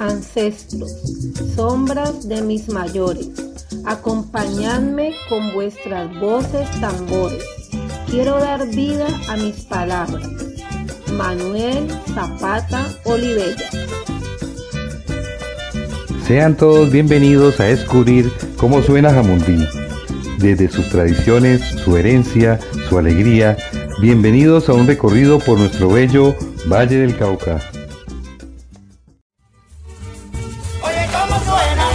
ancestros, sombras de mis mayores, acompañadme con vuestras voces tambores. Quiero dar vida a mis palabras. Manuel Zapata Olivella. Sean todos bienvenidos a descubrir cómo suena Jamundí, desde sus tradiciones, su herencia, su alegría. Bienvenidos a un recorrido por nuestro bello Valle del Cauca. Cómo suena,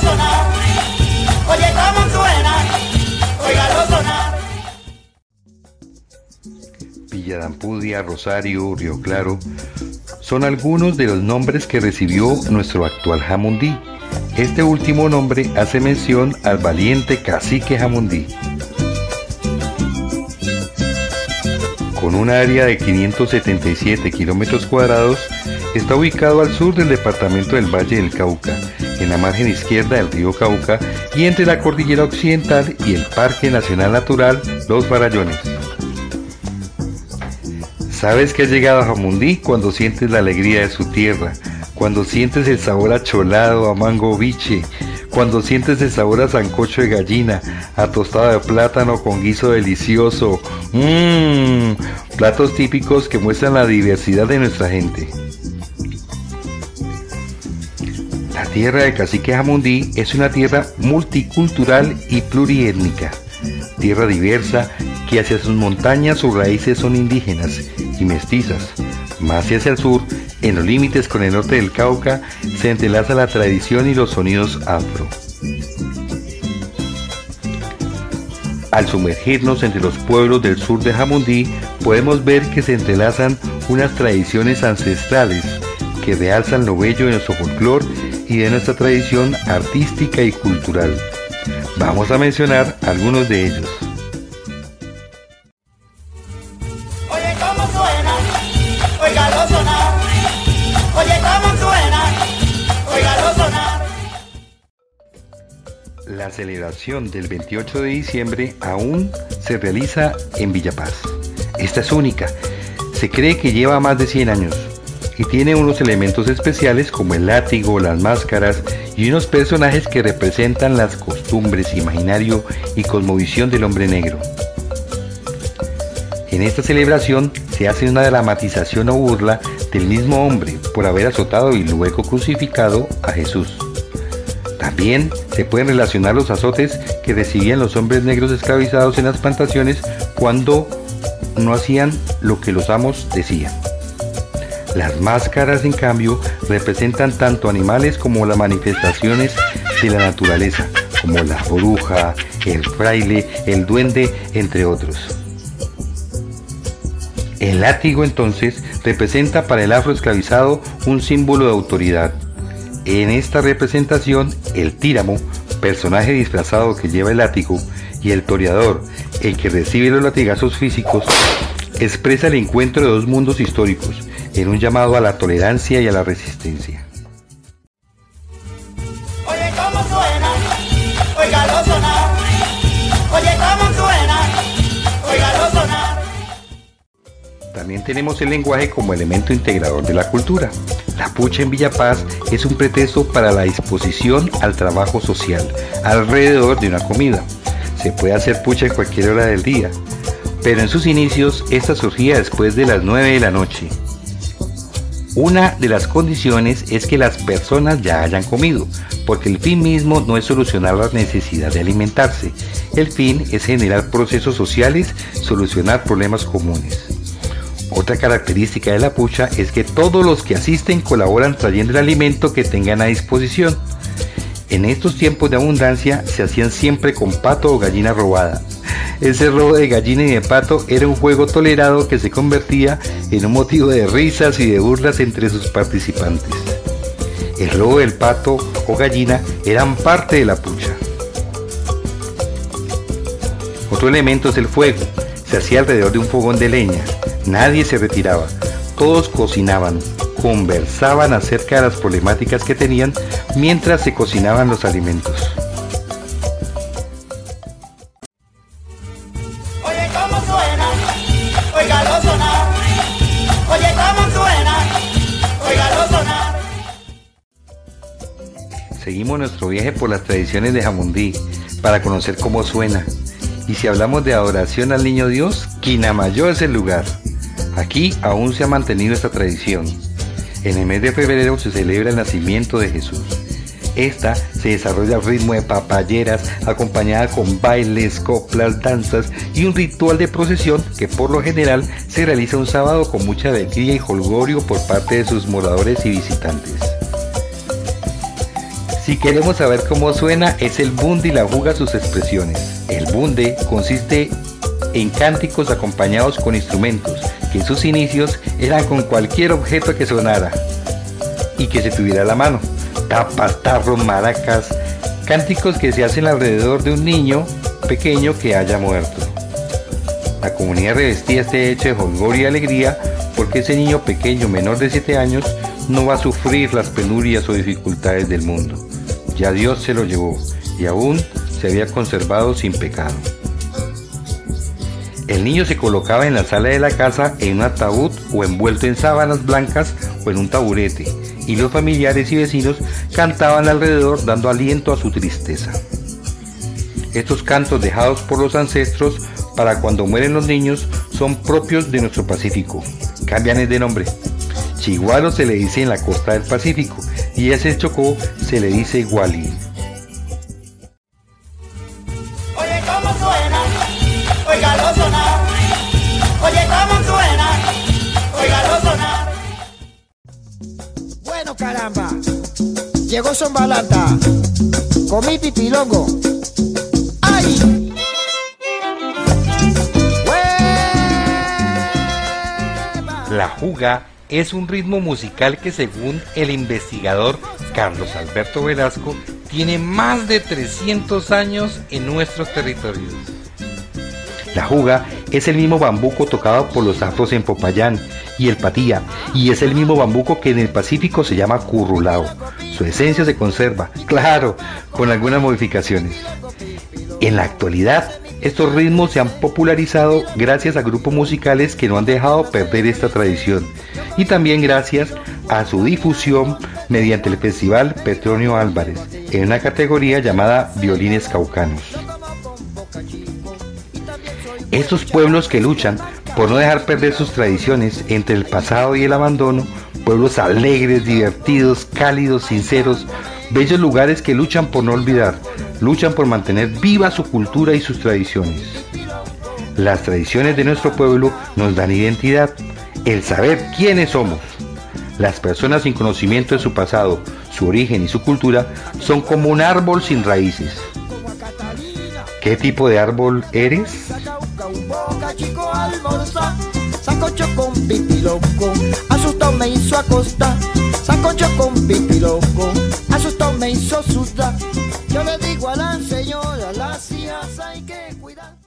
sonar. Oye sonar. Rosario, Río Claro, son algunos de los nombres que recibió nuestro actual Jamundí. Este último nombre hace mención al valiente cacique Jamundí. Con un área de 577 kilómetros cuadrados, está ubicado al sur del departamento del Valle del Cauca, en la margen izquierda del río Cauca y entre la cordillera occidental y el Parque Nacional Natural Los Farallones. Sabes que has llegado a Jamundí cuando sientes la alegría de su tierra, cuando sientes el sabor a cholado, a mango biche, cuando sientes el sabor a sancocho de gallina, a tostada de plátano con guiso delicioso, mmm, platos típicos que muestran la diversidad de nuestra gente. Tierra de Cacique Jamundí es una tierra multicultural y pluriétnica, tierra diversa que hacia sus montañas sus raíces son indígenas y mestizas. Más hacia el sur, en los límites con el norte del Cauca, se entrelaza la tradición y los sonidos afro. Al sumergirnos entre los pueblos del sur de Jamundí, podemos ver que se entrelazan unas tradiciones ancestrales que realzan lo bello de nuestro folclore y de nuestra tradición artística y cultural. Vamos a mencionar algunos de ellos. Oye cómo suena, oígalo sonar. Oye cómo suena, oígalo sonar. La celebración del 28 de diciembre aún se realiza en Villapaz. Esta es única. Se cree que lleva más de 100 años y tiene unos elementos especiales como el látigo, las máscaras y unos personajes que representan las costumbres, imaginario y cosmovisión del hombre negro. En esta celebración se hace una dramatización o burla del mismo hombre por haber azotado y luego crucificado a Jesús. También se pueden relacionar los azotes que recibían los hombres negros esclavizados en las plantaciones cuando no hacían lo que los amos decían. Las máscaras, en cambio, representan tanto animales como las manifestaciones de la naturaleza, como la bruja, el fraile, el duende, entre otros. El látigo entonces representa para el afroesclavizado un símbolo de autoridad. En esta representación, el tíramo, personaje disfrazado que lleva el látigo, y el toreador, el que recibe los latigazos físicos, expresa el encuentro de dos mundos históricos, en un llamado a la tolerancia y a la resistencia. Oye cómo suena, oígalo sonar. Oye cómo suena, oígalo sonar. También tenemos el lenguaje como elemento integrador de la cultura. La pucha en Villa Paz es un pretexto para la disposición al trabajo social alrededor de una comida. Se puede hacer pucha en cualquier hora del día, pero en sus inicios esta surgía después de las 9 de la noche. Una de las condiciones es que las personas ya hayan comido, porque el fin mismo no es solucionar la necesidad de alimentarse. El fin es generar procesos sociales, solucionar problemas comunes. Otra característica de la pucha es que todos los que asisten colaboran trayendo el alimento que tengan a disposición. En estos tiempos de abundancia se hacían siempre con pato o gallina robada. Ese robo de gallina y de pato era un juego tolerado que se convertía en un motivo de risas y de burlas entre sus participantes. El robo del pato o gallina eran parte de la pucha. Otro elemento es el fuego. Se hacía alrededor de un fogón de leña. Nadie se retiraba. Todos cocinaban, conversaban acerca de las problemáticas que tenían mientras se cocinaban los alimentos. Seguimos nuestro viaje por las tradiciones de Jamundí para conocer cómo suena. Y si hablamos de adoración al niño Dios, Quinamayo es el lugar. Aquí aún se ha mantenido esta tradición. En el mes de febrero se celebra el nacimiento de Jesús. Esta se desarrolla al ritmo de papayeras, acompañada con bailes, coplas, danzas y un ritual de procesión que por lo general se realiza un sábado con mucha alegría y holgorio por parte de sus moradores y visitantes. Si queremos saber cómo suena, es el bunde y la juga sus expresiones. El bunde consiste en cánticos acompañados con instrumentos, que en sus inicios eran con cualquier objeto que sonara y que se tuviera a la mano tapas, tarros, maracas, cánticos que se hacen alrededor de un niño pequeño que haya muerto. La comunidad revestía este hecho de holgor y alegría porque ese niño pequeño menor de 7 años no va a sufrir las penurias o dificultades del mundo. Ya Dios se lo llevó y aún se había conservado sin pecado. El niño se colocaba en la sala de la casa en un ataúd o envuelto en sábanas blancas o en un taburete y los familiares y vecinos cantaban alrededor dando aliento a su tristeza. Estos cantos dejados por los ancestros para cuando mueren los niños son propios de nuestro Pacífico. Cambian de nombre. Chiguaro se le dice en la costa del Pacífico y a ese Chocó se le dice Guali. Oye, cómo suena, oígalo sonar. Oye, cómo suena, oígalo sonar. Bueno, caramba. Llegó Son Balanta. Comí pipilongo. ¡Ay! ¡Hueva! La juga es un ritmo musical que según el investigador Carlos Alberto Velasco tiene más de 300 años en nuestros territorios. La juga es el mismo bambuco tocado por los afros en Popayán y el patía, y es el mismo bambuco que en el Pacífico se llama currulao. Su esencia se conserva, claro, con algunas modificaciones. En la actualidad, estos ritmos se han popularizado gracias a grupos musicales que no han dejado perder esta tradición y también gracias a su difusión mediante el Festival Petronio Álvarez en una categoría llamada Violines Caucanos. Estos pueblos que luchan por no dejar perder sus tradiciones entre el pasado y el abandono, pueblos alegres, divertidos, cálidos, sinceros, bellos lugares que luchan por no olvidar, luchan por mantener viva su cultura y sus tradiciones. Las tradiciones de nuestro pueblo nos dan identidad, el saber quiénes somos. Las personas sin conocimiento de su pasado, su origen y su cultura son como un árbol sin raíces. ¿Qué tipo de árbol eres? Yo le digo a la señora.